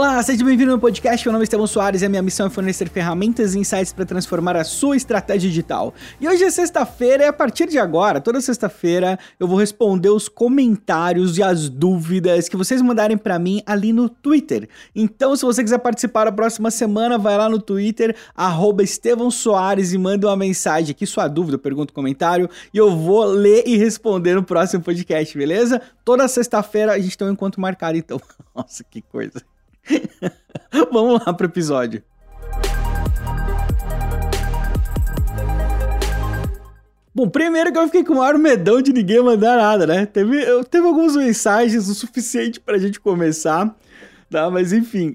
Olá, seja bem-vindo ao podcast. Meu nome é Estevão Soares e a minha missão é fornecer ferramentas e insights para transformar a sua estratégia digital. E hoje é sexta-feira e a partir de agora, toda sexta-feira, eu vou responder os comentários e as dúvidas que vocês mandarem para mim ali no Twitter. Então, se você quiser participar da próxima semana, vai lá no Twitter, Estevão Soares e manda uma mensagem aqui, sua dúvida, pergunta, comentário, e eu vou ler e responder no próximo podcast, beleza? Toda sexta-feira a gente tem um encontro marcado, então. Nossa, que coisa. Vamos lá pro episódio. Bom, primeiro que eu fiquei com o maior medão de ninguém mandar nada, né? Teve, eu, teve algumas mensagens o suficiente pra gente começar, tá? Mas enfim.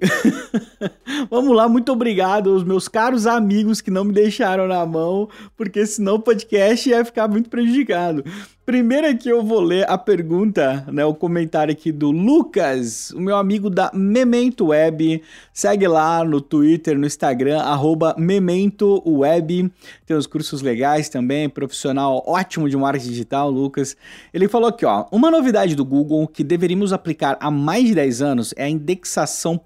Vamos lá, muito obrigado aos meus caros amigos que não me deixaram na mão, porque senão o podcast ia ficar muito prejudicado. Primeiro aqui eu vou ler a pergunta, né, o comentário aqui do Lucas, o meu amigo da Memento Web. Segue lá no Twitter, no Instagram, arroba Memento Web. Tem os cursos legais também, profissional ótimo de marketing digital, Lucas. Ele falou aqui, ó, uma novidade do Google que deveríamos aplicar há mais de 10 anos é a indexação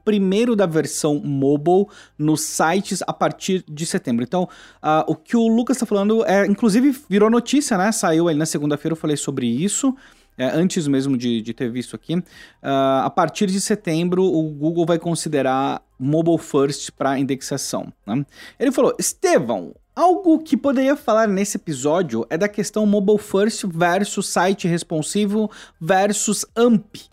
primeiro da versão mobile nos sites a partir de setembro. Então, uh, o que o Lucas está falando é, inclusive, virou notícia, né? Saiu aí na segunda-feira eu falei sobre isso. É, antes mesmo de, de, ter visto aqui, uh, a partir de setembro o Google vai considerar mobile first para indexação. Né? Ele falou: Estevão, algo que poderia falar nesse episódio é da questão mobile first versus site responsivo versus AMP.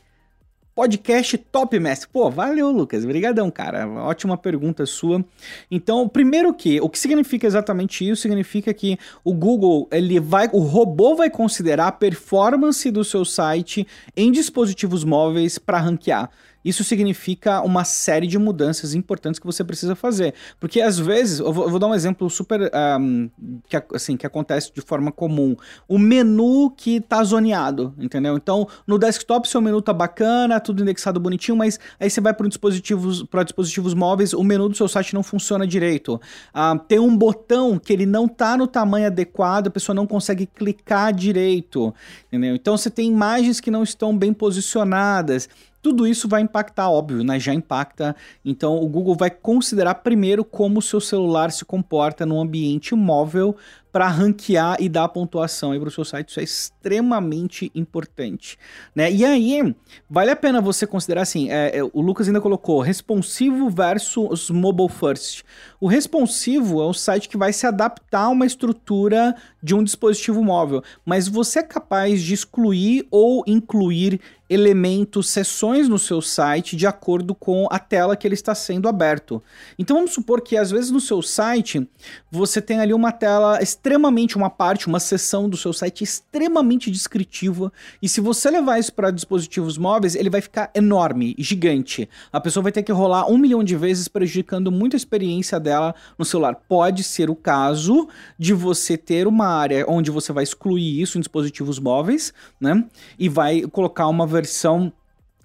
Podcast top, mestre. Pô, valeu, Lucas. Obrigadão, cara. Ótima pergunta sua. Então, primeiro que, o que significa exatamente isso? Significa que o Google, ele vai, o robô vai considerar a performance do seu site em dispositivos móveis para ranquear. Isso significa uma série de mudanças importantes que você precisa fazer. Porque às vezes, eu vou, eu vou dar um exemplo super um, que, assim, que acontece de forma comum. O menu que tá zoneado, entendeu? Então, no desktop seu menu tá bacana, tudo indexado bonitinho, mas aí você vai para dispositivos, para dispositivos móveis, o menu do seu site não funciona direito. Uh, tem um botão que ele não tá no tamanho adequado, a pessoa não consegue clicar direito, entendeu? Então você tem imagens que não estão bem posicionadas. Tudo isso vai impactar, óbvio, né? Já impacta. Então o Google vai considerar primeiro como o seu celular se comporta no ambiente móvel para ranquear e dar pontuação para o seu site. Isso é extremamente importante. Né? E aí, vale a pena você considerar assim: é, é, o Lucas ainda colocou responsivo versus mobile first. O responsivo é um site que vai se adaptar a uma estrutura de um dispositivo móvel, mas você é capaz de excluir ou incluir elementos, seções no seu site de acordo com a tela que ele está sendo aberto. Então vamos supor que às vezes no seu site você tem ali uma tela extremamente uma parte, uma seção do seu site extremamente descritiva, e se você levar isso para dispositivos móveis, ele vai ficar enorme, gigante. A pessoa vai ter que rolar um milhão de vezes, prejudicando muito a experiência dela no celular. Pode ser o caso de você ter uma área onde você vai excluir isso em dispositivos móveis, né? E vai colocar uma versão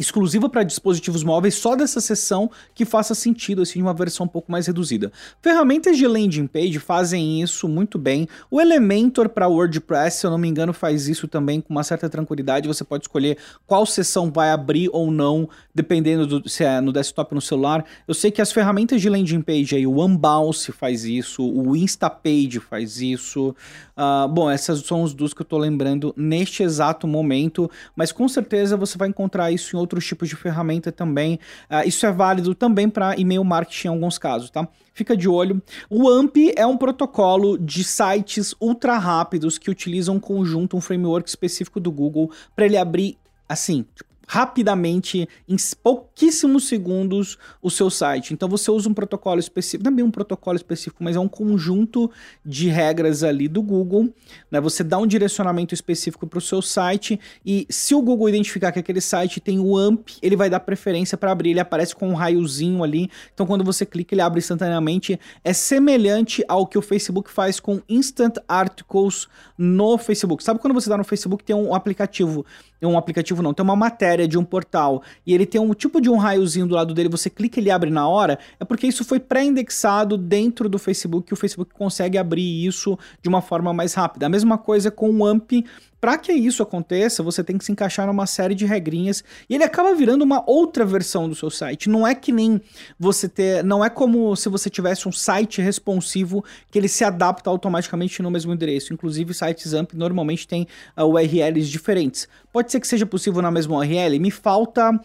exclusiva para dispositivos móveis só dessa seção que faça sentido, assim, uma versão um pouco mais reduzida. Ferramentas de landing page fazem isso muito bem. O Elementor para WordPress, se eu não me engano, faz isso também com uma certa tranquilidade. Você pode escolher qual seção vai abrir ou não, dependendo do, se é no desktop ou no celular. Eu sei que as ferramentas de landing page aí, o Unbounce faz isso, o Instapage faz isso. Uh, bom, essas são os dos que eu estou lembrando neste exato momento, mas com certeza você vai encontrar isso em outros outros tipos de ferramenta também. Uh, isso é válido também para e-mail marketing em alguns casos, tá? Fica de olho. O AMP é um protocolo de sites ultra rápidos que utilizam um conjunto, um framework específico do Google para ele abrir assim, tipo, rapidamente, em pouquíssimos segundos, o seu site. Então você usa um protocolo específico, não é um protocolo específico, mas é um conjunto de regras ali do Google. Né? Você dá um direcionamento específico para o seu site e se o Google identificar que aquele site tem o AMP, ele vai dar preferência para abrir. Ele aparece com um raiozinho ali. Então quando você clica, ele abre instantaneamente. É semelhante ao que o Facebook faz com Instant Articles no Facebook. Sabe quando você está no Facebook tem um aplicativo, um aplicativo não, tem uma matéria de um portal e ele tem um tipo de um raiozinho do lado dele, você clica e ele abre na hora, é porque isso foi pré-indexado dentro do Facebook e o Facebook consegue abrir isso de uma forma mais rápida. A mesma coisa com o AMP para que isso aconteça, você tem que se encaixar numa série de regrinhas e ele acaba virando uma outra versão do seu site. Não é que nem você ter, não é como se você tivesse um site responsivo que ele se adapta automaticamente no mesmo endereço. Inclusive, sites AMP normalmente têm uh, URLs diferentes. Pode ser que seja possível na mesma URL. Me falta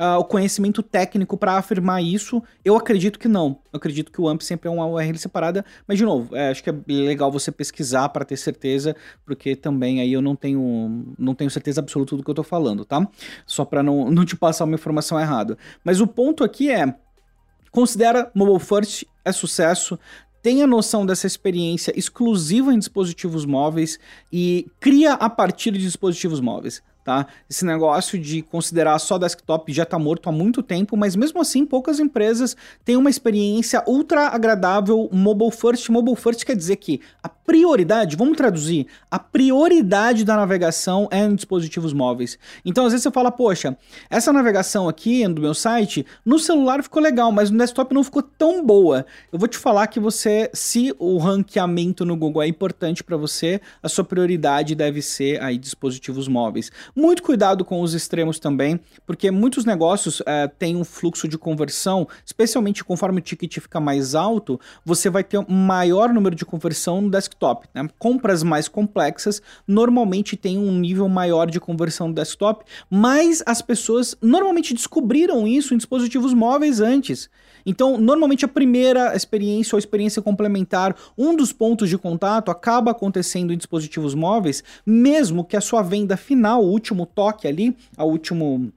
uh, o conhecimento técnico para afirmar isso. Eu acredito que não. Eu acredito que o AMP sempre é uma URL separada, mas de novo, é, acho que é legal você pesquisar para ter certeza, porque também aí eu não tenho, não tenho certeza absoluta do que eu estou falando, tá? Só para não, não te passar uma informação errada. Mas o ponto aqui é considera mobile first é sucesso, tenha noção dessa experiência exclusiva em dispositivos móveis e cria a partir de dispositivos móveis tá? Esse negócio de considerar só desktop já está morto há muito tempo, mas mesmo assim poucas empresas têm uma experiência ultra agradável mobile first. Mobile first quer dizer que a prioridade, vamos traduzir, a prioridade da navegação é em dispositivos móveis. Então às vezes você fala, poxa, essa navegação aqui do meu site, no celular ficou legal, mas no desktop não ficou tão boa. Eu vou te falar que você, se o ranqueamento no Google é importante para você, a sua prioridade deve ser aí dispositivos móveis. Muito cuidado com os extremos também, porque muitos negócios é, têm um fluxo de conversão, especialmente conforme o ticket fica mais alto, você vai ter um maior número de conversão no desktop. Né? Compras mais complexas normalmente têm um nível maior de conversão no desktop, mas as pessoas normalmente descobriram isso em dispositivos móveis antes. Então, normalmente a primeira experiência ou experiência complementar, um dos pontos de contato acaba acontecendo em dispositivos móveis, mesmo que a sua venda final, o último toque ali, a último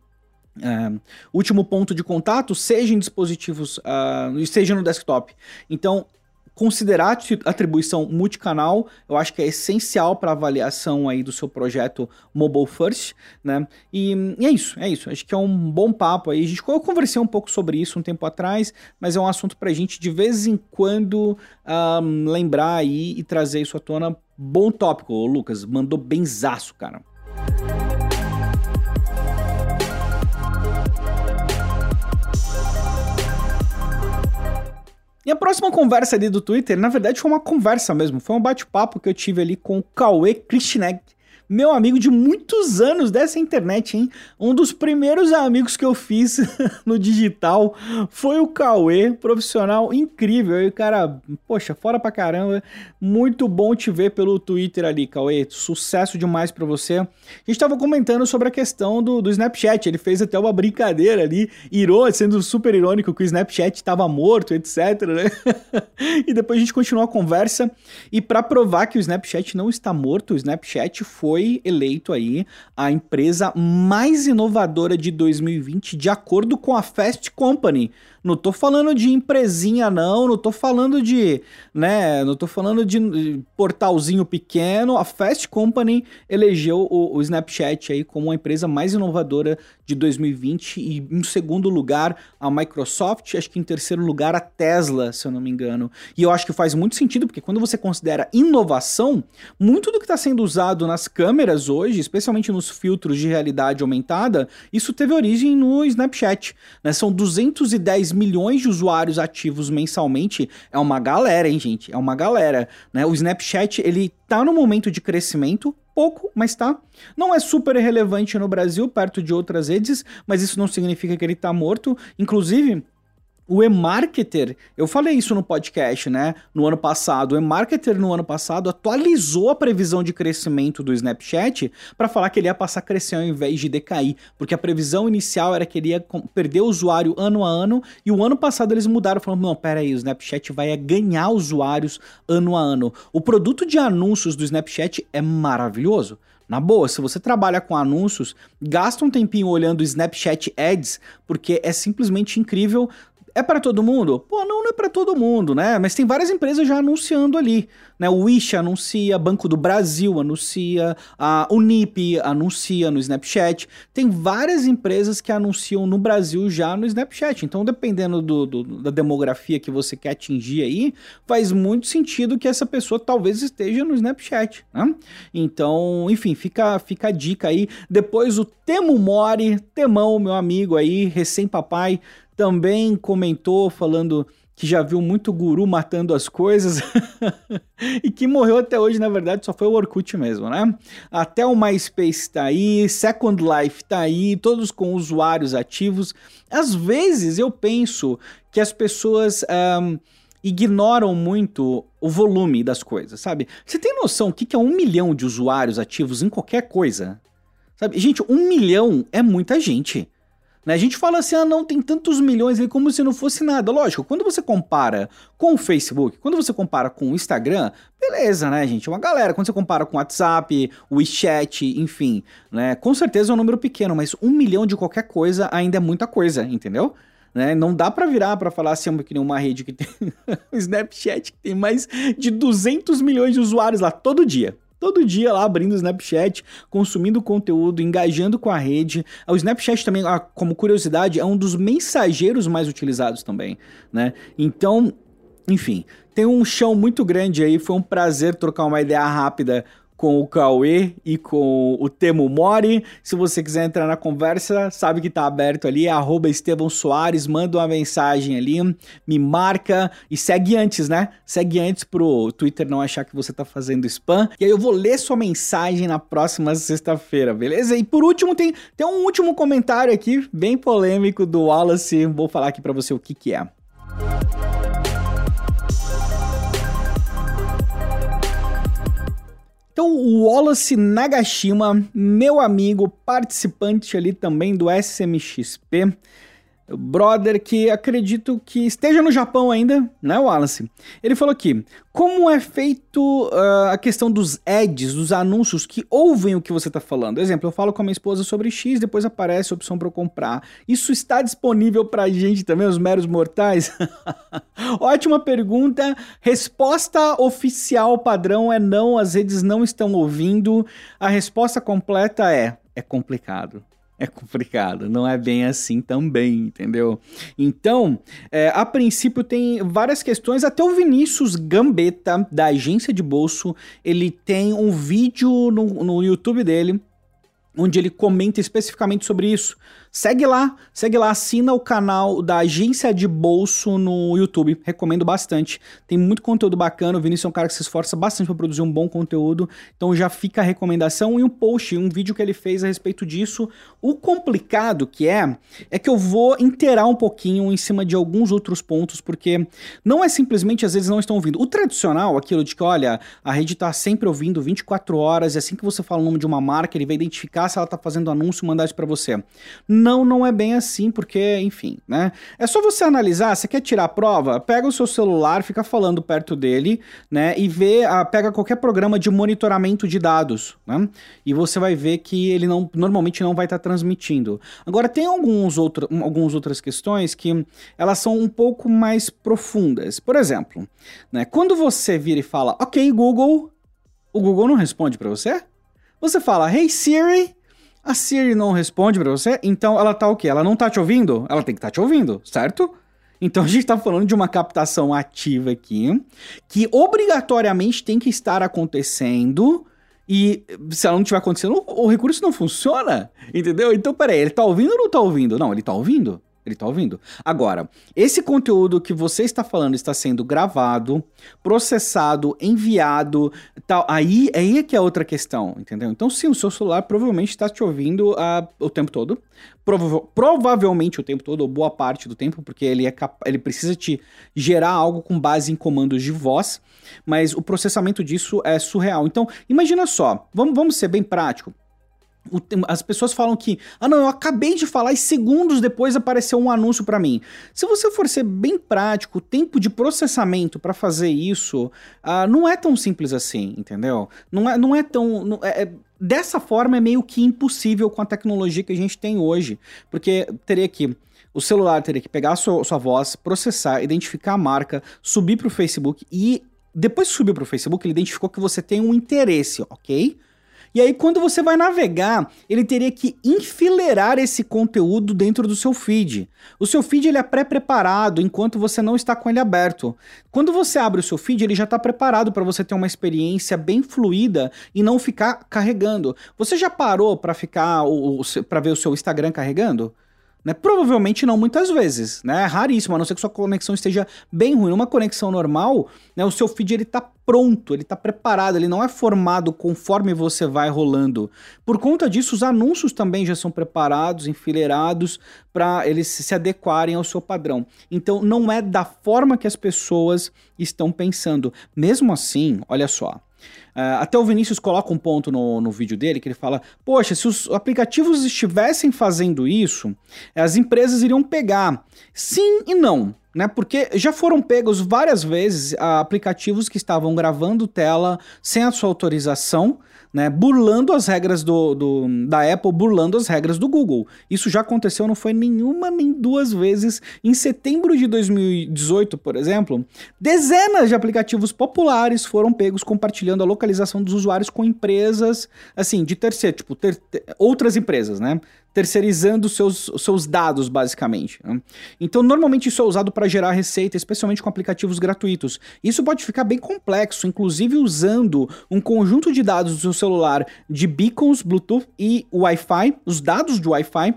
Uh, último ponto de contato seja em dispositivos, uh, seja no desktop. Então, considerar atribuição multicanal, eu acho que é essencial para avaliação aí do seu projeto mobile first, né? E, e, é isso, é isso. Acho que é um bom papo aí. A gente, eu conversei um pouco sobre isso um tempo atrás, mas é um assunto para a gente de vez em quando um, lembrar aí e trazer isso à tona. Bom tópico, Lucas. Mandou benzaço, cara. E a próxima conversa ali do Twitter, na verdade, foi uma conversa mesmo. Foi um bate-papo que eu tive ali com o Cauê Krishneg, meu amigo de muitos anos dessa internet, hein? Um dos primeiros amigos que eu fiz no digital foi o Cauê, profissional incrível. E cara, poxa, fora pra caramba. Muito bom te ver pelo Twitter ali, Cauê. Sucesso demais pra você. A gente tava comentando sobre a questão do, do Snapchat. Ele fez até uma brincadeira ali, irônico, sendo super irônico que o Snapchat tava morto, etc, né? e depois a gente continuou a conversa. E para provar que o Snapchat não está morto, o Snapchat foi foi eleito aí a empresa mais inovadora de 2020 de acordo com a Fast Company. Não tô falando de empresinha não, não tô falando de, né, não tô falando de portalzinho pequeno. A Fast Company elegeu o, o Snapchat aí como a empresa mais inovadora de 2020 e em segundo lugar a Microsoft, acho que em terceiro lugar a Tesla, se eu não me engano. E eu acho que faz muito sentido porque quando você considera inovação, muito do que está sendo usado nas câmeras hoje, especialmente nos filtros de realidade aumentada, isso teve origem no Snapchat. Né? São 210 milhões de usuários ativos mensalmente, é uma galera, hein, gente? É uma galera, né? O Snapchat, ele tá no momento de crescimento, pouco, mas tá. Não é super relevante no Brasil, perto de outras redes, mas isso não significa que ele tá morto. Inclusive, o eMarketer, eu falei isso no podcast, né? No ano passado, o eMarketer no ano passado atualizou a previsão de crescimento do Snapchat para falar que ele ia passar a crescer ao invés de decair, porque a previsão inicial era que ele ia perder usuário ano a ano e o ano passado eles mudaram, falando: não, pera aí, o Snapchat vai ganhar usuários ano a ano. O produto de anúncios do Snapchat é maravilhoso. Na boa, se você trabalha com anúncios, gasta um tempinho olhando Snapchat Ads, porque é simplesmente incrível é para todo mundo? Pô, não, não é para todo mundo, né? Mas tem várias empresas já anunciando ali, né? O Wish anuncia, Banco do Brasil anuncia, a Unip anuncia no Snapchat. Tem várias empresas que anunciam no Brasil já no Snapchat. Então, dependendo do, do, da demografia que você quer atingir aí, faz muito sentido que essa pessoa talvez esteja no Snapchat, né? Então, enfim, fica, fica a dica aí. Depois o Temo Mori, Temão, meu amigo aí, recém-papai, também comentou falando que já viu muito guru matando as coisas e que morreu até hoje, na verdade, só foi o Orkut mesmo, né? Até o MySpace tá aí, Second Life tá aí, todos com usuários ativos. Às vezes eu penso que as pessoas um, ignoram muito o volume das coisas, sabe? Você tem noção o que é um milhão de usuários ativos em qualquer coisa? Sabe? Gente, um milhão é muita gente. Né? A gente fala assim, ah, não, tem tantos milhões ali como se não fosse nada. Lógico, quando você compara com o Facebook, quando você compara com o Instagram, beleza, né, gente? Uma galera. Quando você compara com o WhatsApp, o WeChat, enfim, né? Com certeza é um número pequeno, mas um milhão de qualquer coisa ainda é muita coisa, entendeu? Né? Não dá para virar para falar assim, que nem uma rede que tem o Snapchat que tem mais de 200 milhões de usuários lá todo dia todo dia lá abrindo o Snapchat, consumindo conteúdo, engajando com a rede. O Snapchat também, ah, como curiosidade, é um dos mensageiros mais utilizados também, né? Então, enfim, tem um chão muito grande aí, foi um prazer trocar uma ideia rápida com o Cauê e com o Temo Mori. Se você quiser entrar na conversa, sabe que tá aberto ali, é Estevão Soares, manda uma mensagem ali, me marca e segue antes, né? Segue antes pro Twitter não achar que você tá fazendo spam. E aí eu vou ler sua mensagem na próxima sexta-feira, beleza? E por último, tem, tem um último comentário aqui, bem polêmico do Wallace, vou falar aqui para você o que que é. Então, o Wallace Nagashima, meu amigo, participante ali também do SMXP, brother que acredito que esteja no Japão ainda, né, Wallace? Ele falou aqui: como é feito uh, a questão dos ads, dos anúncios que ouvem o que você está falando? Exemplo, eu falo com a minha esposa sobre X, depois aparece a opção para eu comprar. Isso está disponível para a gente também, os meros mortais? Ótima pergunta. Resposta oficial padrão é não, as redes não estão ouvindo. A resposta completa é: é complicado é complicado, não é bem assim também, entendeu? Então, é, a princípio tem várias questões, até o Vinícius Gambetta, da agência de bolso, ele tem um vídeo no, no YouTube dele, onde ele comenta especificamente sobre isso. Segue lá, segue lá, assina o canal da Agência de Bolso no YouTube. Recomendo bastante. Tem muito conteúdo bacana. O Vinícius é um cara que se esforça bastante para produzir um bom conteúdo. Então já fica a recomendação e um post, um vídeo que ele fez a respeito disso. O complicado que é, é que eu vou inteirar um pouquinho em cima de alguns outros pontos, porque não é simplesmente às vezes não estão ouvindo. O tradicional, aquilo de que, olha, a rede está sempre ouvindo 24 horas, e assim que você fala o nome de uma marca, ele vai identificar se ela está fazendo anúncio e mandar isso para você não, não é bem assim, porque, enfim, né? É só você analisar, você quer tirar a prova? Pega o seu celular, fica falando perto dele, né? E vê, a, pega qualquer programa de monitoramento de dados, né? E você vai ver que ele não, normalmente não vai estar tá transmitindo. Agora, tem alguns outro, algumas outras questões que elas são um pouco mais profundas. Por exemplo, né? Quando você vira e fala, ok, Google, o Google não responde para você? Você fala, hey Siri, a Siri não responde para você, então ela tá o quê? Ela não tá te ouvindo? Ela tem que estar tá te ouvindo, certo? Então a gente está falando de uma captação ativa aqui, que obrigatoriamente tem que estar acontecendo. E se ela não estiver acontecendo, o recurso não funciona. Entendeu? Então, peraí, ele tá ouvindo ou não tá ouvindo? Não, ele tá ouvindo. Ele tá ouvindo. Agora, esse conteúdo que você está falando está sendo gravado, processado, enviado, tal. Aí, aí é que é outra questão, entendeu? Então, sim, o seu celular provavelmente está te ouvindo uh, o tempo todo. Prova provavelmente o tempo todo, ou boa parte do tempo, porque ele, é ele precisa te gerar algo com base em comandos de voz, mas o processamento disso é surreal. Então, imagina só, vamos, vamos ser bem prático as pessoas falam que, ah não, eu acabei de falar e segundos depois apareceu um anúncio para mim. Se você for ser bem prático, o tempo de processamento para fazer isso uh, não é tão simples assim, entendeu? Não é, não é tão. Não, é, é, dessa forma é meio que impossível com a tecnologia que a gente tem hoje. Porque teria que. O celular teria que pegar a sua, sua voz, processar, identificar a marca, subir para o Facebook e depois que subiu para o Facebook, ele identificou que você tem um interesse, ok? E aí, quando você vai navegar, ele teria que enfileirar esse conteúdo dentro do seu feed. O seu feed ele é pré-preparado enquanto você não está com ele aberto. Quando você abre o seu feed, ele já está preparado para você ter uma experiência bem fluida e não ficar carregando. Você já parou para ficar para ver o seu Instagram carregando? Né? Provavelmente não muitas vezes, né? É raríssimo, a não ser que sua conexão esteja bem ruim. Uma conexão normal, né, o seu feed ele tá pronto, ele tá preparado, ele não é formado conforme você vai rolando. Por conta disso, os anúncios também já são preparados, enfileirados para eles se adequarem ao seu padrão. Então não é da forma que as pessoas estão pensando. Mesmo assim, olha só, Uh, até o Vinícius coloca um ponto no, no vídeo dele que ele fala: Poxa, se os aplicativos estivessem fazendo isso, as empresas iriam pegar. Sim e não. Né, porque já foram pegos várias vezes aplicativos que estavam gravando tela sem a sua autorização, né, burlando as regras do, do, da Apple, burlando as regras do Google. Isso já aconteceu, não foi nenhuma nem duas vezes. Em setembro de 2018, por exemplo, dezenas de aplicativos populares foram pegos compartilhando a localização dos usuários com empresas, assim, de terceiro, tipo, ter, ter, outras empresas, né? terceirizando seus, seus dados, basicamente. Né? Então, normalmente isso é usado para gerar receita, especialmente com aplicativos gratuitos. Isso pode ficar bem complexo, inclusive usando um conjunto de dados do celular de beacons, Bluetooth e Wi-Fi, os dados de Wi-Fi,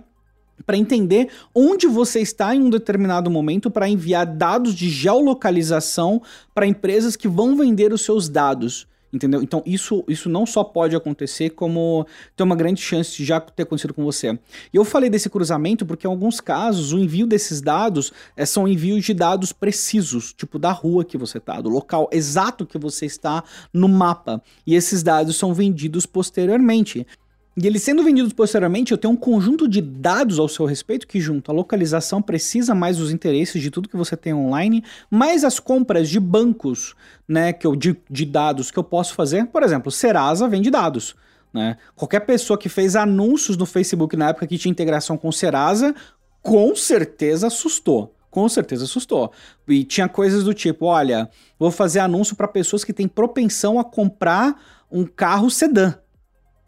para entender onde você está em um determinado momento para enviar dados de geolocalização para empresas que vão vender os seus dados. Entendeu? Então, isso, isso não só pode acontecer, como tem uma grande chance de já ter acontecido com você. E eu falei desse cruzamento porque, em alguns casos, o envio desses dados é, são envios de dados precisos, tipo da rua que você está, do local exato que você está no mapa. E esses dados são vendidos posteriormente. E eles sendo vendidos posteriormente, eu tenho um conjunto de dados ao seu respeito que junto a localização precisa mais os interesses de tudo que você tem online, mais as compras de bancos, né, que eu, de, de dados que eu posso fazer. Por exemplo, Serasa vende dados. Né? Qualquer pessoa que fez anúncios no Facebook na época que tinha integração com Serasa, com certeza assustou. Com certeza assustou. E tinha coisas do tipo: olha, vou fazer anúncio para pessoas que têm propensão a comprar um carro sedã.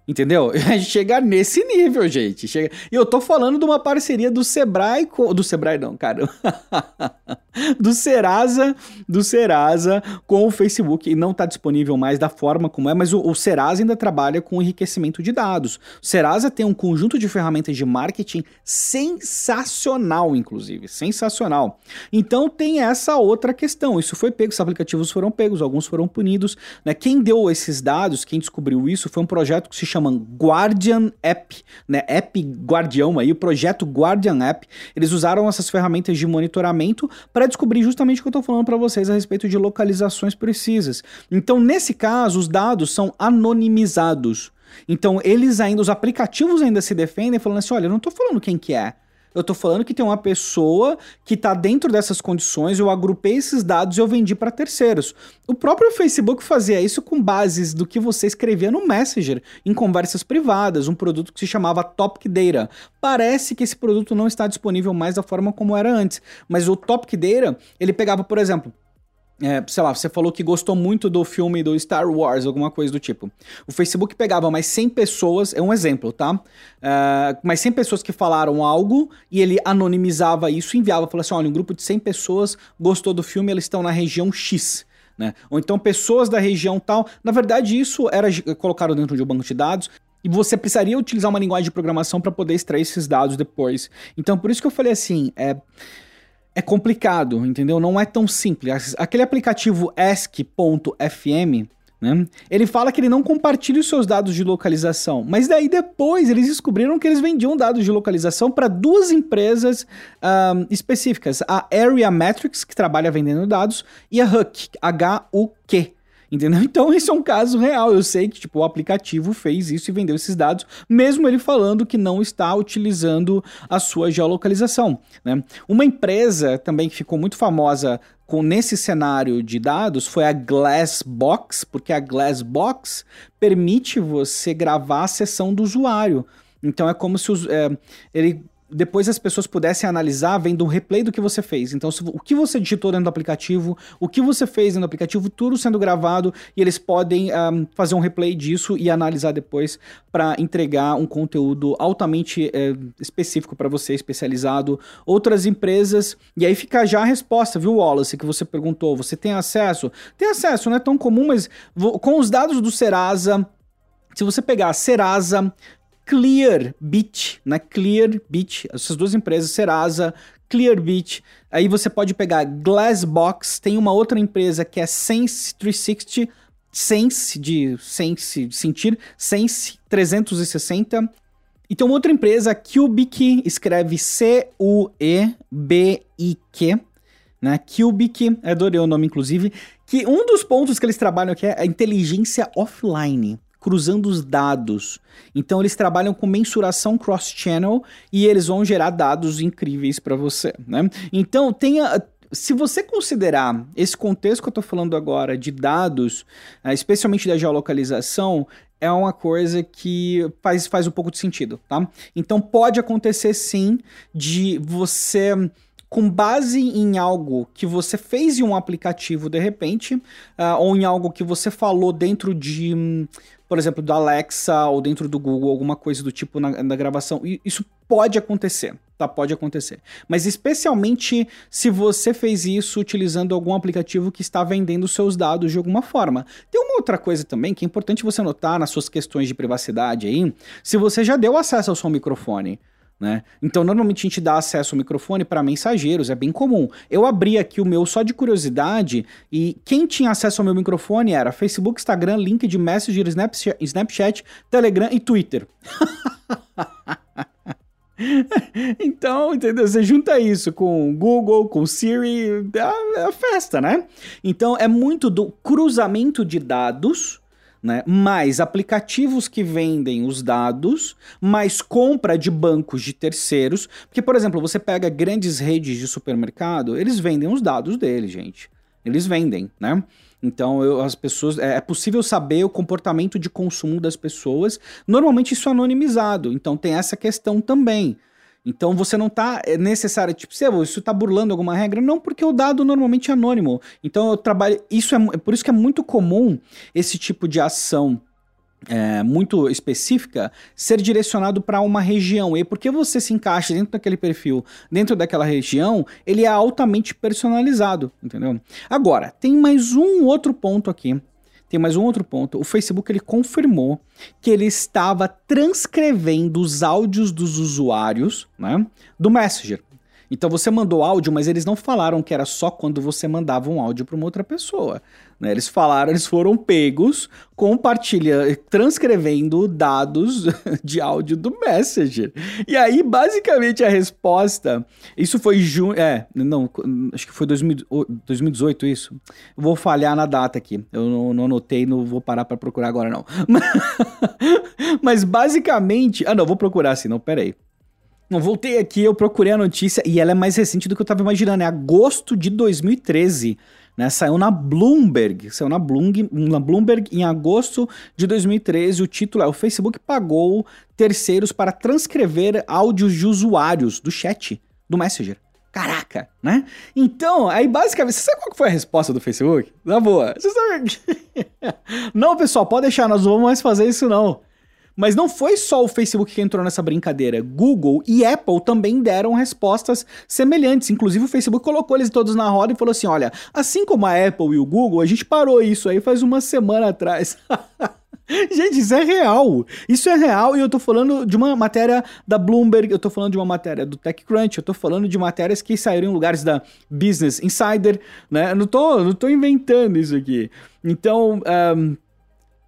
Entendeu? A gente chega nesse nível, gente. Chega... E eu tô falando de uma parceria do Sebrae com. Do Sebrae, não, cara. do Serasa, do Serasa com o Facebook. E não tá disponível mais da forma como é, mas o, o Serasa ainda trabalha com enriquecimento de dados. O Serasa tem um conjunto de ferramentas de marketing sensacional, inclusive. Sensacional. Então tem essa outra questão. Isso foi pego, os aplicativos foram pegos, alguns foram punidos. Né? Quem deu esses dados, quem descobriu isso, foi um projeto que se chama Guardian App, né? App Guardião aí, o projeto Guardian App. Eles usaram essas ferramentas de monitoramento para descobrir justamente o que eu estou falando para vocês a respeito de localizações precisas. Então, nesse caso, os dados são anonimizados. Então, eles ainda, os aplicativos ainda se defendem falando assim: olha, eu não estou falando quem que é. Eu tô falando que tem uma pessoa que tá dentro dessas condições, eu agrupei esses dados e eu vendi para terceiros. O próprio Facebook fazia isso com bases do que você escrevia no Messenger, em conversas privadas, um produto que se chamava Topic Data. Parece que esse produto não está disponível mais da forma como era antes, mas o Topic Data, ele pegava, por exemplo, é, sei lá, você falou que gostou muito do filme do Star Wars, alguma coisa do tipo. O Facebook pegava mais 100 pessoas, é um exemplo, tá? É, mais 100 pessoas que falaram algo e ele anonimizava isso e enviava, falava assim: olha, um grupo de 100 pessoas gostou do filme, eles estão na região X. Né? Ou então pessoas da região tal. Na verdade, isso era colocado dentro de um banco de dados e você precisaria utilizar uma linguagem de programação para poder extrair esses dados depois. Então, por isso que eu falei assim: é é complicado, entendeu? Não é tão simples. Aquele aplicativo ask.fm, né? Ele fala que ele não compartilha os seus dados de localização, mas daí depois eles descobriram que eles vendiam dados de localização para duas empresas um, específicas: a Area Metrics, que trabalha vendendo dados, e a Huck, H-U-Q, Entendeu? Então, esse é um caso real. Eu sei que, tipo, o aplicativo fez isso e vendeu esses dados, mesmo ele falando que não está utilizando a sua geolocalização. Né? Uma empresa também que ficou muito famosa com nesse cenário de dados foi a Glassbox, porque a Glassbox permite você gravar a sessão do usuário. Então é como se os, é, ele depois as pessoas pudessem analisar vendo um replay do que você fez. Então, se, o que você digitou dentro do aplicativo, o que você fez dentro do aplicativo, tudo sendo gravado e eles podem um, fazer um replay disso e analisar depois para entregar um conteúdo altamente é, específico para você, especializado. Outras empresas, e aí fica já a resposta, viu, Wallace, que você perguntou. Você tem acesso? Tem acesso, não é tão comum, mas com os dados do Serasa, se você pegar Serasa, Clearbit, né? Clearbit, essas duas empresas, Serasa, Clearbit. Aí você pode pegar Glassbox, tem uma outra empresa que é Sense 360, Sense de Sense de sentir, Sense 360. E tem uma outra empresa, Cubic, escreve C-U-E-B-I-Q, né? Cubic, adorei o nome inclusive, que um dos pontos que eles trabalham aqui é a inteligência offline cruzando os dados. Então eles trabalham com mensuração cross-channel e eles vão gerar dados incríveis para você, né? Então tenha se você considerar esse contexto que eu estou falando agora de dados, eh, especialmente da geolocalização, é uma coisa que faz, faz um pouco de sentido, tá? Então pode acontecer sim de você com base em algo que você fez em um aplicativo de repente, uh, ou em algo que você falou dentro de, por exemplo, do Alexa ou dentro do Google, alguma coisa do tipo na, na gravação, isso pode acontecer, tá? Pode acontecer. Mas especialmente se você fez isso utilizando algum aplicativo que está vendendo seus dados de alguma forma. Tem uma outra coisa também que é importante você notar nas suas questões de privacidade aí, se você já deu acesso ao seu microfone. Né? Então, normalmente a gente dá acesso ao microfone para mensageiros, é bem comum. Eu abri aqui o meu só de curiosidade e quem tinha acesso ao meu microfone era Facebook, Instagram, LinkedIn, Messenger, Snapchat, Snapchat Telegram e Twitter. então, entendeu? Você junta isso com Google, com Siri, é a festa, né? Então, é muito do cruzamento de dados né? Mais aplicativos que vendem os dados, mais compra de bancos de terceiros. Porque, por exemplo, você pega grandes redes de supermercado, eles vendem os dados deles, gente. Eles vendem, né? Então, eu, as pessoas. É, é, possível saber o comportamento de consumo das pessoas. Normalmente isso é anonimizado. Então tem essa questão também. Então você não está é necessário, tipo, isso está burlando alguma regra? Não, porque o dado normalmente é anônimo. Então eu trabalho. Isso é, é por isso que é muito comum esse tipo de ação é, muito específica ser direcionado para uma região. E porque você se encaixa dentro daquele perfil, dentro daquela região, ele é altamente personalizado, entendeu? Agora, tem mais um outro ponto aqui tem mais um outro ponto. O Facebook ele confirmou que ele estava transcrevendo os áudios dos usuários, né, do Messenger. Então você mandou áudio, mas eles não falaram que era só quando você mandava um áudio para uma outra pessoa. Né? Eles falaram, eles foram pegos compartilhando, transcrevendo dados de áudio do Messenger. E aí, basicamente, a resposta. Isso foi junho. É, não, acho que foi 2018 isso. Vou falhar na data aqui. Eu não, não anotei, não vou parar para procurar agora, não. Mas basicamente. Ah, não, vou procurar assim, não, peraí. Não, voltei aqui, eu procurei a notícia e ela é mais recente do que eu tava imaginando. É agosto de 2013. Né, saiu na Bloomberg, saiu na Bloomberg, na Bloomberg em agosto de 2013. O título é: O Facebook pagou terceiros para transcrever áudios de usuários do chat do Messenger. Caraca, né? Então, aí basicamente, você sabe qual foi a resposta do Facebook? Na boa, você sabe. não, pessoal, pode deixar, nós não vamos mais fazer isso não. Mas não foi só o Facebook que entrou nessa brincadeira. Google e Apple também deram respostas semelhantes. Inclusive, o Facebook colocou eles todos na roda e falou assim: olha, assim como a Apple e o Google, a gente parou isso aí faz uma semana atrás. Gente, isso é real. Isso é real e eu tô falando de uma matéria da Bloomberg, eu tô falando de uma matéria do TechCrunch, eu tô falando de matérias que saíram em lugares da Business Insider, né? Eu não tô, não tô inventando isso aqui. Então, um,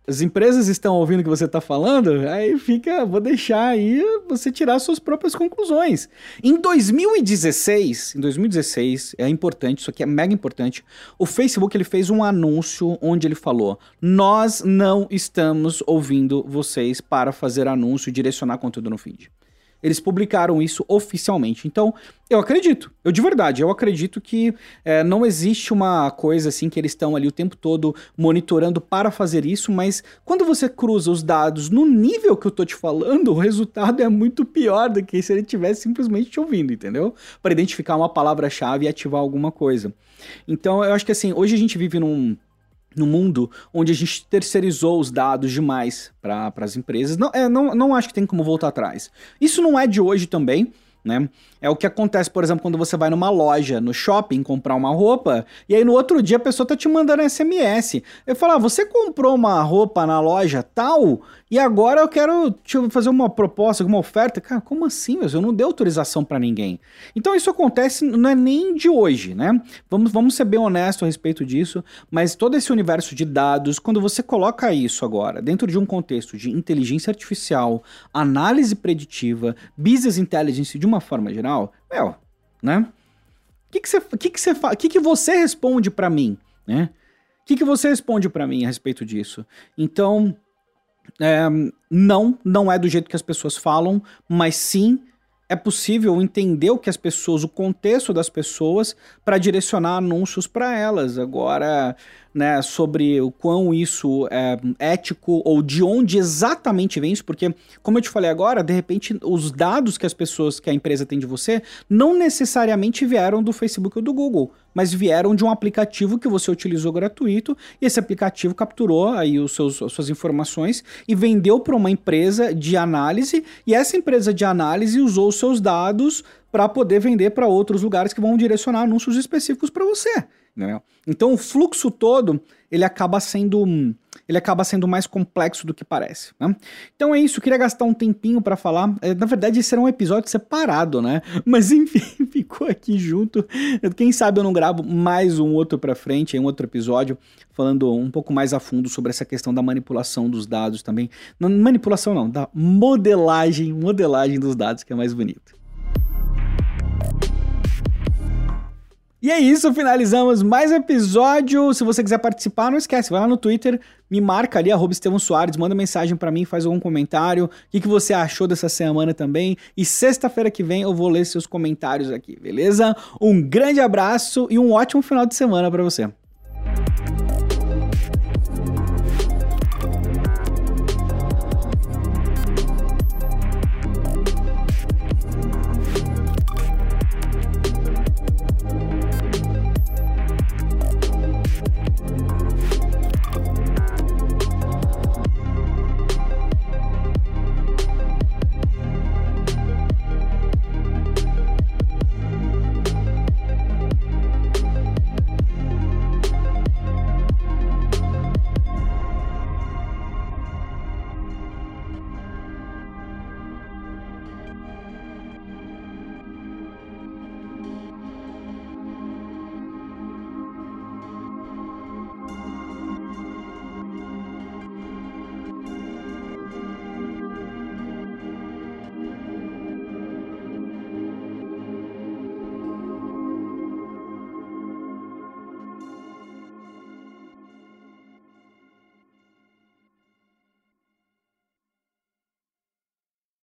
as empresas estão ouvindo o que você está falando, aí fica, vou deixar aí você tirar suas próprias conclusões. Em 2016, em 2016, é importante, isso aqui é mega importante, o Facebook ele fez um anúncio onde ele falou: "Nós não estamos ouvindo vocês para fazer anúncio e direcionar conteúdo no feed". Eles publicaram isso oficialmente. Então, eu acredito, eu de verdade, eu acredito que é, não existe uma coisa assim que eles estão ali o tempo todo monitorando para fazer isso, mas quando você cruza os dados no nível que eu tô te falando, o resultado é muito pior do que se ele tivesse simplesmente te ouvindo, entendeu? Para identificar uma palavra-chave e ativar alguma coisa. Então, eu acho que assim, hoje a gente vive num no mundo onde a gente terceirizou os dados demais para as empresas. Não, é, não, não acho que tem como voltar atrás. Isso não é de hoje também. Né? É o que acontece, por exemplo, quando você vai numa loja, no shopping, comprar uma roupa, e aí no outro dia a pessoa tá te mandando SMS. Eu falo, ah, você comprou uma roupa na loja tal, e agora eu quero te fazer uma proposta, uma oferta. Cara, como assim? Eu não dei autorização para ninguém. Então isso acontece, não é nem de hoje, né? Vamos, vamos ser bem honestos a respeito disso, mas todo esse universo de dados, quando você coloca isso agora dentro de um contexto de inteligência artificial, análise preditiva, business intelligence de uma forma geral, meu, né? O que, que, você, que, que, você, que, que você responde para mim, né? O que, que você responde para mim a respeito disso? Então, é, não, não é do jeito que as pessoas falam, mas sim é possível entender o que as pessoas, o contexto das pessoas, para direcionar anúncios para elas. Agora, né, sobre o quão isso é ético ou de onde exatamente vem isso, porque, como eu te falei agora, de repente os dados que as pessoas, que a empresa tem de você, não necessariamente vieram do Facebook ou do Google, mas vieram de um aplicativo que você utilizou gratuito e esse aplicativo capturou aí os seus, as suas informações e vendeu para uma empresa de análise e essa empresa de análise usou os seus dados para poder vender para outros lugares que vão direcionar anúncios específicos para você. Né? Então o fluxo todo ele acaba sendo ele acaba sendo mais complexo do que parece. Né? Então é isso, eu queria gastar um tempinho para falar. É, na verdade, era um episódio separado, né? Mas enfim, ficou aqui junto. Quem sabe eu não gravo mais um outro para frente, um outro episódio, falando um pouco mais a fundo sobre essa questão da manipulação dos dados também. Manipulação não, da modelagem, modelagem dos dados, que é mais bonito. E é isso, finalizamos mais episódio. Se você quiser participar, não esquece, vai lá no Twitter, me marca ali, arroba Estevão Soares, manda mensagem para mim, faz algum comentário. O que, que você achou dessa semana também? E sexta-feira que vem eu vou ler seus comentários aqui, beleza? Um grande abraço e um ótimo final de semana para você.